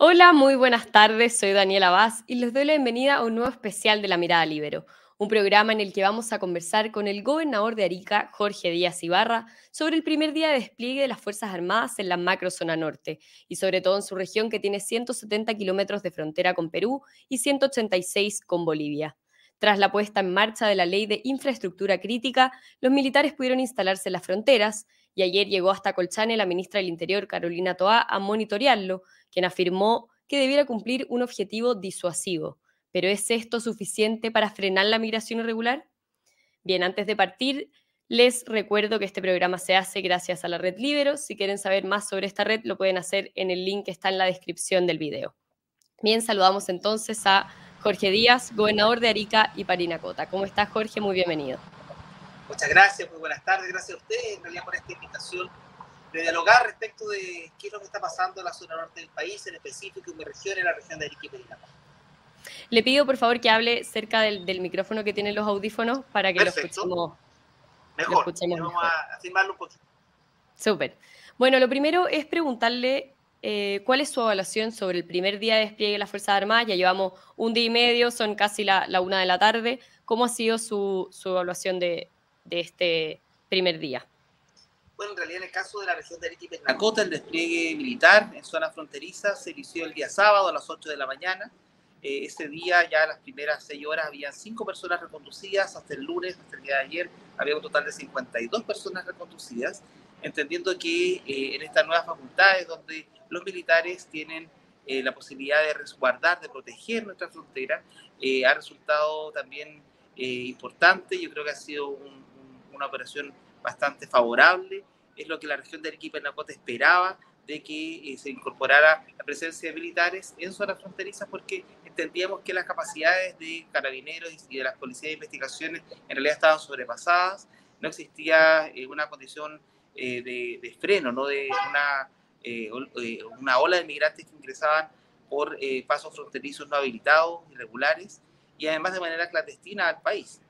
Hola, muy buenas tardes, soy Daniela Vaz y les doy la bienvenida a un nuevo especial de La Mirada Libero, un programa en el que vamos a conversar con el gobernador de Arica, Jorge Díaz Ibarra, sobre el primer día de despliegue de las Fuerzas Armadas en la macrozona norte y sobre todo en su región que tiene 170 kilómetros de frontera con Perú y 186 con Bolivia. Tras la puesta en marcha de la ley de infraestructura crítica, los militares pudieron instalarse en las fronteras y ayer llegó hasta Colchane la ministra del Interior, Carolina Toá, a monitorearlo, quien afirmó que debiera cumplir un objetivo disuasivo. ¿Pero es esto suficiente para frenar la migración irregular? Bien, antes de partir, les recuerdo que este programa se hace gracias a la red Libero. Si quieren saber más sobre esta red, lo pueden hacer en el link que está en la descripción del video. Bien, saludamos entonces a Jorge Díaz, gobernador de Arica y Parinacota. ¿Cómo estás, Jorge? Muy bienvenido. Muchas gracias, muy buenas tardes. Gracias a ustedes, en realidad, por esta invitación de dialogar respecto de qué es lo que está pasando en la zona norte del país, en específico en mi región, en la región de y Parinacota. Le pido, por favor, que hable cerca del, micrófono que tienen los audífonos para que lo escuchemos. Mejor, vamos a afirmarlo un poquito. Súper. Bueno, lo primero es preguntarle eh, ¿cuál es su evaluación sobre el primer día de despliegue de las Fuerzas Armadas? Ya llevamos un día y medio, son casi la, una de la tarde. ¿Cómo ha sido su, evaluación de, este primer día? Bueno, en realidad en el caso de la región de Arequipa y Nacota, el despliegue militar en zona fronteriza se inició el día sábado a las 8 de la mañana. Eh, ese día, ya las primeras seis horas, habían cinco personas reconducidas. Hasta el lunes, hasta el día de ayer, había un total de 52 personas reconducidas, entendiendo que eh, en estas nuevas facultades, donde los militares tienen eh, la posibilidad de resguardar, de proteger nuestra frontera. Eh, ha resultado también eh, importante, yo creo que ha sido una operación bastante favorable, es lo que la región de Arequipa y Nacote esperaba, de que se incorporara la presencia de militares en zonas fronterizas porque entendíamos que las capacidades de carabineros y de las policías de investigaciones en realidad estaban sobrepasadas, no existía una condición de, de, freno, no de una eh, eh, una ola de migrantes que ingresaban por eh, pasos fronterizos no habilitados, irregulares, y además de manera clandestina al país.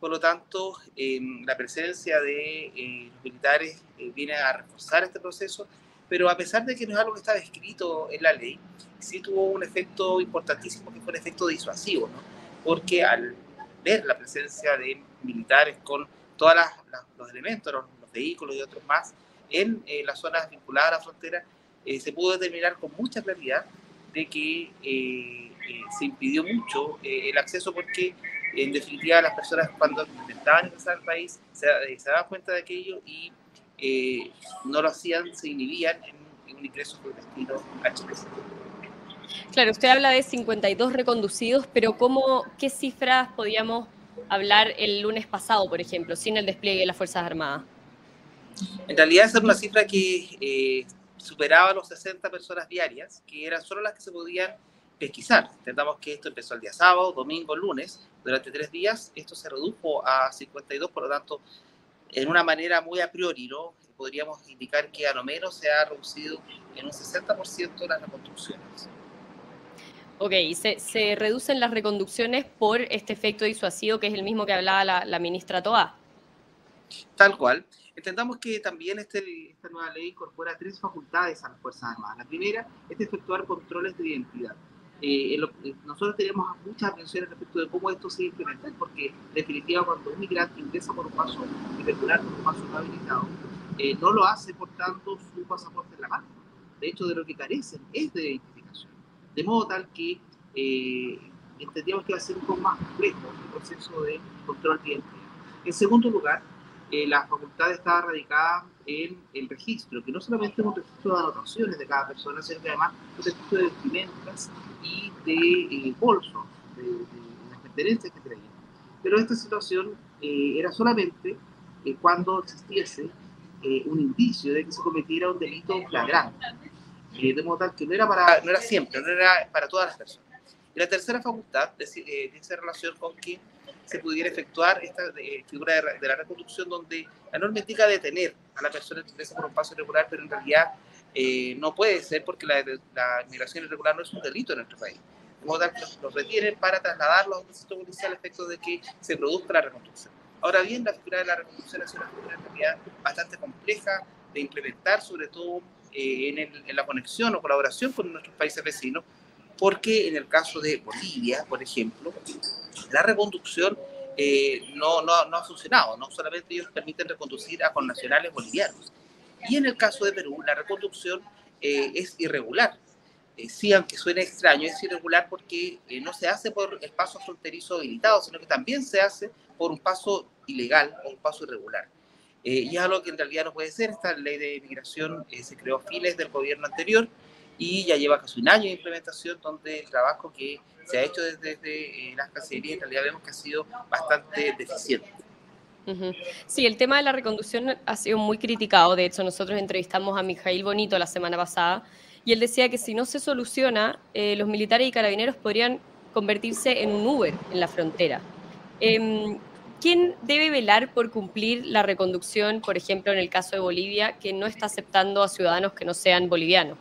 Por lo tanto, em, la presencia de los militares viene a reforzar este proceso, pero a pesar de que no es algo que estaba escrito en la ley, sí tuvo un efecto importantísimo que fue un efecto disuasivo, ¿no? porque al ver la presencia de militares con todos los elementos, los, los vehículos y otros más, en eh, las zonas vinculadas a la frontera, eh, se pudo determinar con mucha claridad de que eh, se impidió mucho el acceso porque en definitiva las personas cuando intentaban ingresar al país se, daban cuenta de aquello y no lo hacían, se inhibían en, un ingreso clandestino a Chile. Claro, usted habla de 52 reconducidos, pero ¿cómo, ¿qué cifras podíamos hablar el lunes pasado, por ejemplo, sin el despliegue de las Fuerzas Armadas? En realidad esa era una cifra que eh, superaba los 60 personas diarias, que eran solo las que se podían pesquisar. Entendamos que esto empezó el día sábado, domingo, lunes, durante tres días, esto se redujo a 52, por lo tanto, en una manera muy a priori, ¿no? podríamos indicar que a lo menos se ha reducido en un 60% las reconstrucciones. Ok, se, se, reducen las reconducciones por este efecto disuasivo que es el mismo que hablaba la, la ministra Toa. Tal cual. Entendamos que también este, esta nueva ley incorpora tres facultades a las Fuerzas Armadas. La primera es efectuar controles de identidad. Eh, eh, nosotros tenemos muchas atenciones respecto de cómo esto se implementa, porque en definitiva cuando un migrante ingresa por un paso irregular, por un paso no habilitado, eh, no lo hace portando su pasaporte en la mano. De hecho, de lo que carecen es de identificación. De modo tal que entendíamos que va a ser un poco más complejo el proceso de control de identidad. En segundo lugar, eh, la facultad está radicada en el registro, que no solamente es un registro de anotaciones de cada persona, sino que además un registro de vestimentas y de eh, bolsos, de, las pertenencias que traían. Pero esta situación eh, era solamente cuando existiese un indicio de que se cometiera un delito flagrante. de modo tal que no era, para, no era siempre, no era para todas las personas. Y la tercera facultad tiene relación con que se pudiera efectuar esta eh, figura de, la reconstrucción donde la norma indica detener a la persona ingresa por un paso irregular, pero en realidad eh, no puede ser porque la, la, migración irregular no es un delito en nuestro país. De modo tal que los, retienen para trasladarlos a un distrito policial a efecto de que se produzca la reconstrucción. Ahora bien, la figura de la reconstrucción es una figura en realidad bastante compleja de implementar, sobre todo en, la conexión o colaboración con nuestros países vecinos, porque en el caso de Bolivia, por ejemplo, la reconducción no, no, no, ha funcionado, no solamente ellos permiten reconducir a connacionales bolivianos. Y en el caso de Perú, la reconducción es irregular. sí, aunque suene extraño, es irregular porque no se hace por el paso fronterizo habilitado, sino que también se hace por un paso ilegal o un paso irregular. Eh, y es algo que en realidad no puede ser. Esta ley de migración eh, se creó a fines del gobierno anterior y ya lleva casi un año de implementación, donde el trabajo que se ha hecho desde, eh, las cancillerías en realidad vemos que ha sido bastante deficiente. Sí, el tema de la reconducción ha sido muy criticado. De hecho, nosotros entrevistamos a Mijail Bonito la semana pasada y él decía que si no se soluciona, los militares y carabineros podrían convertirse en un Uber en la frontera. Em, ¿Quién debe velar por cumplir la reconducción, por ejemplo, en el caso de Bolivia, que no está aceptando a ciudadanos que no sean bolivianos?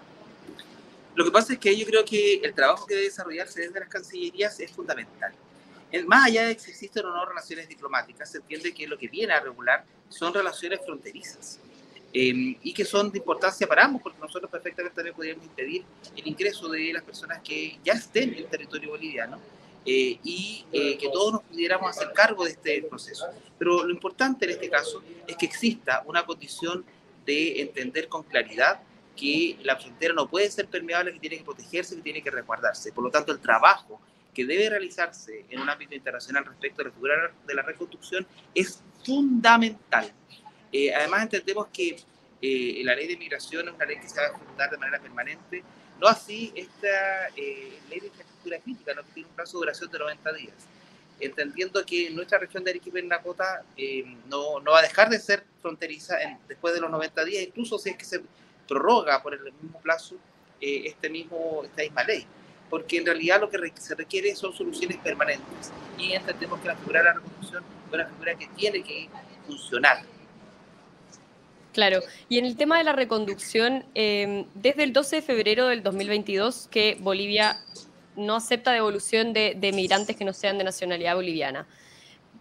Lo que pasa es que yo creo que el trabajo que debe desarrollarse desde las cancillerías es fundamental. Más allá de que existen o no relaciones diplomáticas, se entiende que lo que viene a regular son relaciones fronterizas em, y que son de importancia para ambos, porque nosotros perfectamente también podríamos impedir el ingreso de las personas que ya estén en el territorio boliviano eh, y eh, que todos nos pudiéramos hacer cargo de este proceso. Pero lo importante en este caso es que exista una condición de entender con claridad que la frontera no puede ser permeable, que tiene que protegerse, que tiene que resguardarse. Por lo tanto, el trabajo que debe realizarse en un ámbito internacional respecto a la figura de la reconstrucción es fundamental. Eh, además, entendemos que la ley de migración es una ley que se va a ejecutar de manera permanente, no así esta ley de crítica, ¿no? que tiene un plazo de duración de 90 días. Entendiendo que nuestra región de Arequipa y Nacota eh, no, no, va a dejar de ser fronteriza después de los 90 días, incluso si es que se prorroga por el mismo plazo eh, este mismo, esta misma ley. Porque en realidad lo que se requiere son soluciones permanentes. Y entendemos que la figura de la reconstrucción es una figura que tiene que funcionar. Claro, y en el tema de la reconducción, eh, desde el 12 de febrero del 2022 que Bolivia no acepta devolución de, migrantes que no sean de nacionalidad boliviana.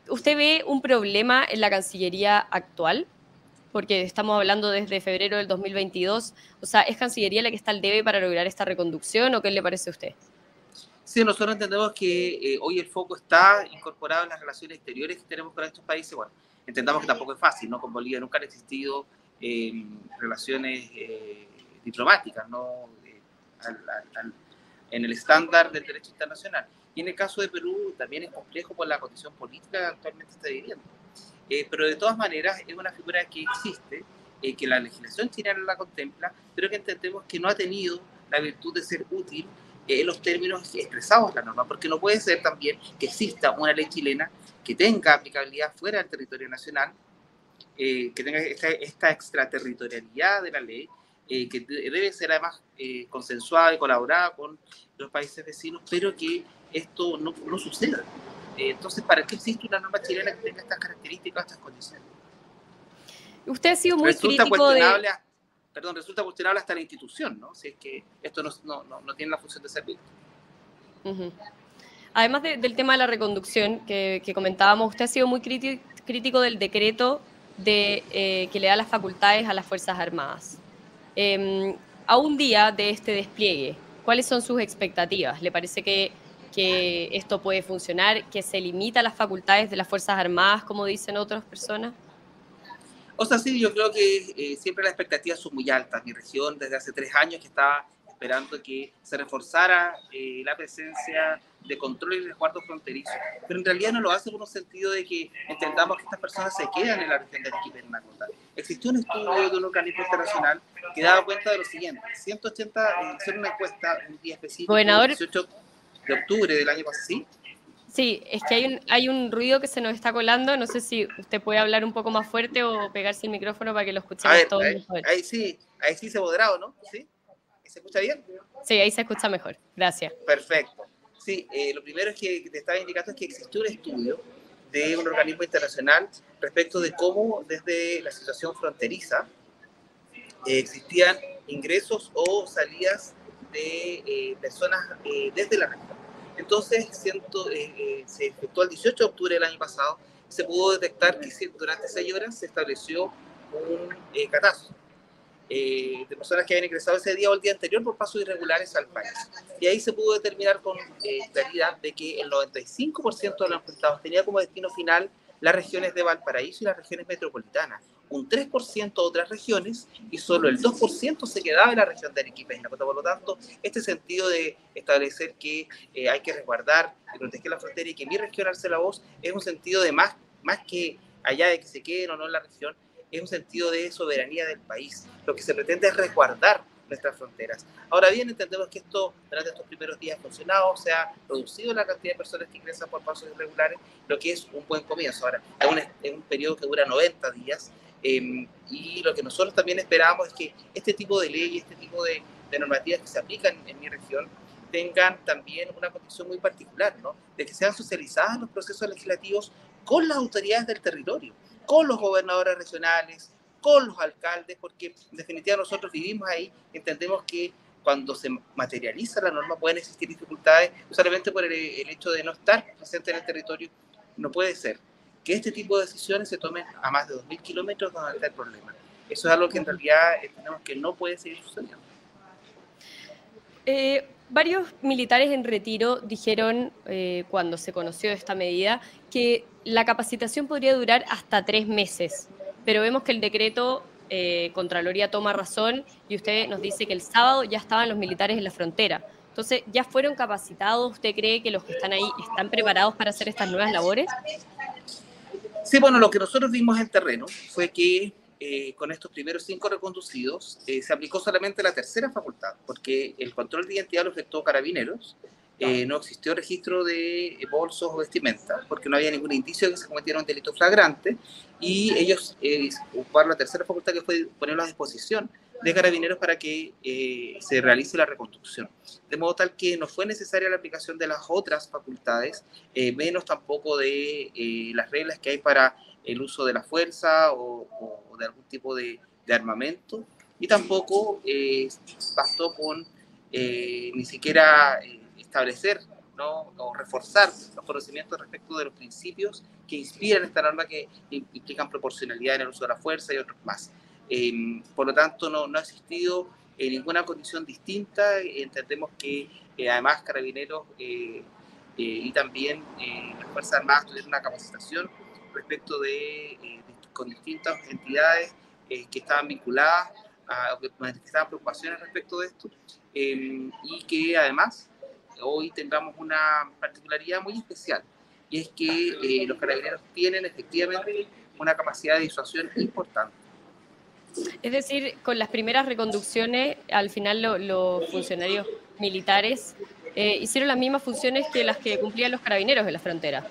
¿Usted ve un problema en la Cancillería actual? Porque estamos hablando desde febrero del 2022. O sea, ¿es Cancillería la que está al debe para lograr esta reconducción o qué le parece a usted? Sí, nosotros entendemos que eh, hoy el foco está incorporado en las relaciones exteriores que tenemos con estos países. Bueno, entendamos que tampoco es fácil, ¿no? Con Bolivia nunca han existido eh, relaciones eh, diplomáticas, ¿no? al, en el estándar del derecho internacional. Y en el caso de Perú también es complejo por la condición política que actualmente está viviendo. Eh, pero de todas maneras es una figura que existe, eh, que la legislación chilena la contempla, pero que entendemos que no ha tenido la virtud de ser útil eh, en los términos expresados en la norma, porque no puede ser también que exista una ley chilena que tenga aplicabilidad fuera del territorio nacional, que tenga esta, esta extraterritorialidad de la ley, eh, que debe ser además eh, consensuada y colaborada con los países vecinos, pero que esto no, no suceda. Eh, entonces, ¿para qué existe una norma chilena que tenga estas características, estas condiciones? Usted ha sido muy resulta crítico de... Perdón, resulta cuestionable hasta la institución, ¿no? Si es que esto no, no, no tiene la función de servir. Además del tema de la reconducción que, que, comentábamos, usted ha sido muy crítico del decreto de, que le da las facultades a las Fuerzas Armadas. Em, a un día de este despliegue, ¿cuáles son sus expectativas? ¿Le parece que, que esto puede funcionar, que se limita las facultades de las Fuerzas Armadas, como dicen otras personas? O sea, sí, yo creo que eh, siempre las expectativas son muy altas. Mi región, desde hace tres años que estaba esperando que se reforzara eh, la presencia de control y resguardo fronterizo, pero en realidad no lo hace por un sentido de que entendamos que estas personas se quedan en la región de Arequipa y Existió un estudio de un organismo internacional que daba cuenta de lo siguiente, 180, eh, hicieron una encuesta un día específico, el 18 de octubre del año pasado, ¿sí? Sí, es que hay un, hay un ruido que se nos está colando. No sé si usted puede hablar un poco más fuerte o pegarse el micrófono para que lo escuchemos todos ahí, Ahí sí, ahí sí se moderado, ¿no? ¿Sí? ¿Se escucha bien? Sí, ahí se escucha mejor. Gracias. Perfecto. Sí, eh, lo primero es que te estaba indicando es que existió un estudio de un organismo internacional respecto de cómo desde la situación fronteriza eh, existían ingresos o salidas de eh, personas desde la región. Entonces, siento, se efectuó el 18 de octubre del año pasado, se pudo detectar que durante seis horas se estableció un catastro eh, de personas que habían ingresado ese día o el día anterior por pasos irregulares al país. Y ahí se pudo determinar con eh, claridad de que el 95% de los encuestados tenía como destino final las regiones de Valparaíso y las regiones metropolitanas, un 3% otras regiones y solo el 2% se quedaba en la región de Arequipa y Por lo tanto, este sentido de establecer que eh, hay que resguardar y proteger la frontera y que mi región alce la voz es un sentido de más, más que allá de que se queden o no en la región, es un sentido de soberanía del país. Lo que se pretende es resguardar nuestras fronteras. Ahora bien, entendemos que esto durante estos primeros días ha funcionado, se ha reducido la cantidad de personas que ingresan por pasos irregulares, lo que es un buen comienzo. Ahora, es un, es un periodo que dura 90 días em, y lo que nosotros también esperamos es que este tipo de leyes, este tipo de, normativas que se aplican en mi región, tengan también una condición muy particular, ¿no? De que sean socializadas los procesos legislativos con las autoridades del territorio con los gobernadores regionales, con los alcaldes, porque en definitiva nosotros vivimos ahí, entendemos que cuando se materializa la norma pueden existir dificultades, solamente por el, hecho de no estar presente en el territorio, no puede ser que este tipo de decisiones se tomen a más de 2.000 kilómetros donde está el problema. Eso es algo que en realidad entendemos que no puede seguir sucediendo. Eh, varios militares en retiro dijeron, eh, cuando se conoció esta medida, que la capacitación podría durar hasta tres meses, pero vemos que el decreto eh, Contraloría toma razón y usted nos dice que el sábado ya estaban los militares en la frontera. Entonces, ¿ya fueron capacitados? ¿Usted cree que los que están ahí están preparados para hacer estas nuevas labores? Sí, bueno, lo que nosotros vimos en terreno fue que eh, con estos primeros cinco reconducidos, eh, se aplicó solamente la tercera facultad, porque el control de identidad lo efectuó carabineros, eh, no existió registro de bolsos o vestimenta, porque no había ningún indicio de que se cometiera un delito flagrante, y ellos ocuparon la tercera facultad que fue ponerlo a disposición de carabineros para que se realice la reconstrucción. De modo tal que no fue necesaria la aplicación de las otras facultades, menos tampoco de las reglas que hay para el uso de la fuerza o, de algún tipo de, armamento, y tampoco eh, bastó con eh, ni siquiera eh, establecer ¿no? o reforzar los conocimientos respecto de los principios que inspiran esta norma que implican proporcionalidad en el uso de la fuerza y otros más. Em, por lo tanto, no, ha existido ninguna condición distinta. Entendemos que además Carabineros y también las Fuerzas Armadas tuvieron una capacitación respecto de, eh, con distintas entidades eh, que estaban vinculadas, a, que manifestaban preocupaciones respecto de esto, em, y que además hoy tengamos una particularidad muy especial, y es que eh, los carabineros tienen efectivamente una capacidad de disuasión importante. Es decir, con las primeras reconducciones, al final los funcionarios militares hicieron las mismas funciones que las que cumplían los carabineros en la frontera.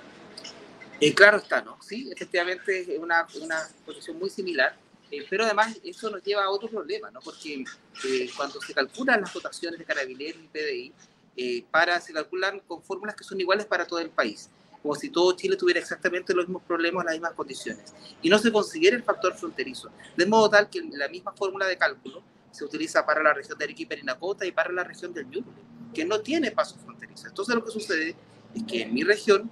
Eh, claro está, ¿no? Sí, efectivamente es una, una posición muy similar, eh, pero además eso nos lleva a otro problema, ¿no? Porque eh, cuando se calculan las dotaciones de carabineros y PDI, para, se calculan con fórmulas que son iguales para todo el país, como si todo Chile tuviera exactamente los mismos problemas, las mismas condiciones, y no se considera el factor fronterizo, de modo tal que la misma fórmula de cálculo se utiliza para la región de Arequipa y Nacota y para la región del Ñuble, que no tiene paso fronterizo. Entonces lo que sucede es que en mi región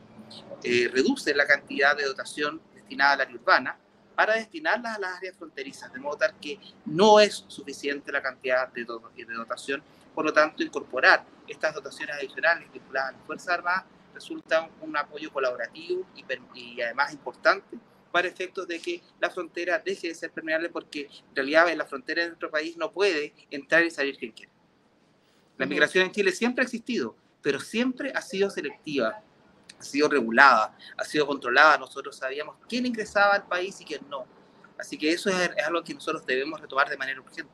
eh, reduce la cantidad de dotación destinada al área urbana para destinarla a las áreas fronterizas, de modo tal que no es suficiente la cantidad de, de dotación. Por lo tanto, incorporar estas dotaciones adicionales vinculadas a las Fuerzas Armadas resulta un apoyo colaborativo y, y además importante para efectos de que la frontera deje de ser permeable porque en realidad en la frontera de nuestro país no puede entrar y salir quien quiera. La migración en Chile siempre ha existido, pero siempre ha sido selectiva ha sido regulada, ha sido controlada. Nosotros sabíamos quién ingresaba al país y quién no. Así que eso es, algo que nosotros debemos retomar de manera urgente.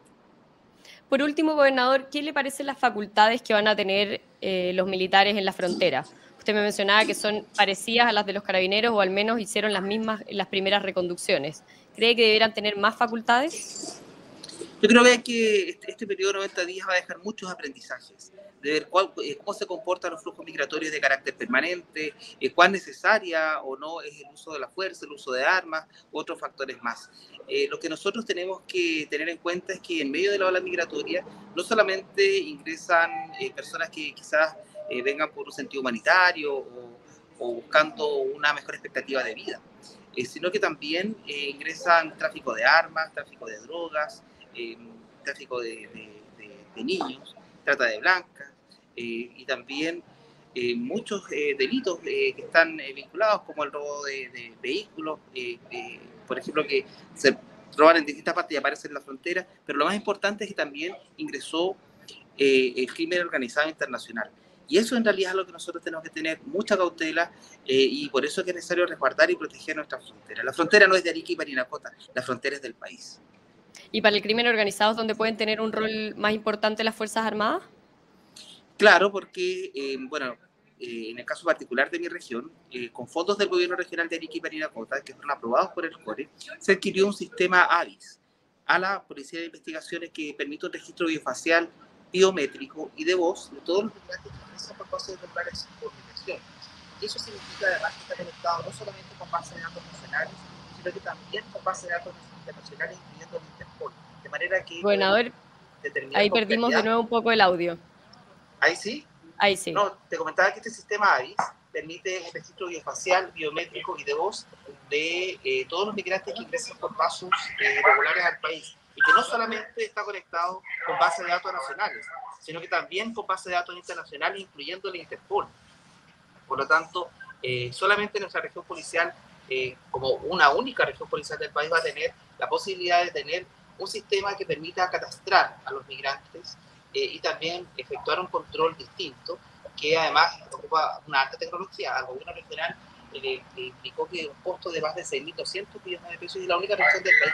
Por último, gobernador, ¿qué le parecen las facultades que van a tener eh, los militares en la frontera? Usted me mencionaba que son parecidas a las de los carabineros o al menos hicieron las mismas las primeras reconducciones. ¿Cree que deberán tener más facultades? Yo creo que este, este periodo de 90 días va a dejar muchos aprendizajes de ver eh, cómo se comportan los flujos migratorios de carácter permanente, eh, cuán necesaria o no es el uso de la fuerza, el uso de armas, otros factores más. Eh, lo que nosotros tenemos que tener en cuenta es que en medio de la ola migratoria no solamente ingresan personas que quizás vengan por un sentido humanitario o, buscando una mejor expectativa de vida, sino que también ingresan tráfico de armas, tráfico de drogas, tráfico de, niños, trata de blancas y también muchos delitos que están vinculados como el robo de, vehículos, por ejemplo, que se roban en distintas partes y aparecen en la frontera, pero lo más importante es que también ingresó el crimen organizado internacional. Y eso en realidad es lo que nosotros tenemos que tener mucha cautela eh, y por eso es que es necesario resguardar y proteger nuestra frontera. La frontera no es de Arica y Parinacota, la frontera es del país. ¿Y para el crimen organizado es donde pueden tener un rol más importante las Fuerzas Armadas? Claro, porque, eh, bueno, eh, en el caso particular de mi región, con fondos del gobierno regional de Arica y Parinacota, que fueron aprobados por el CORE, se adquirió un sistema AVIS a la Policía de Investigaciones que permite un registro biofacial biométrico y de voz de todos los migrantes que ingresan por pasos irregulares por migración. Y eso significa además que está conectado no solamente con bases de datos nacionales, sino que también con bases de datos internacionales, incluyendo el Interpol. De manera que... Bueno, a ver, ahí perdimos de nuevo un poco el audio. ¿Ahí sí? Ahí sí. No, te comentaba que este sistema AVIS permite un registro biofacial, biométrico y de voz de eh, todos los migrantes que ingresan por pasos eh, regulares al país y que no solamente está conectado con bases de datos nacionales, sino que también con bases de datos internacionales, incluyendo el Interpol. Por lo tanto, eh, solamente nuestra región policial, eh, como una única región policial del país, va a tener la posibilidad de tener un sistema que permita catastrar a los migrantes eh, y también efectuar un control distinto, que además ocupa una alta tecnología. Al gobierno regional le, indicó que un costo de más de 6.200 millones de pesos y la única región del país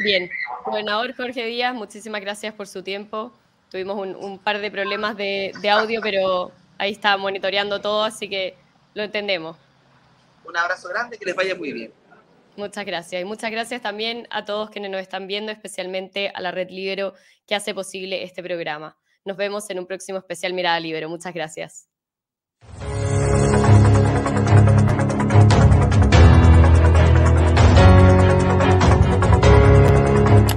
Bien, gobernador Jorge Díaz, muchísimas gracias por su tiempo. Tuvimos un, par de problemas de, audio, pero ahí está monitoreando todo, así que lo entendemos. Un abrazo grande, que les vaya muy bien. Muchas gracias. Y muchas gracias también a todos quienes nos están viendo, especialmente a la Red Libero que hace posible este programa. Nos vemos en un próximo especial Mirada Libero. Muchas gracias.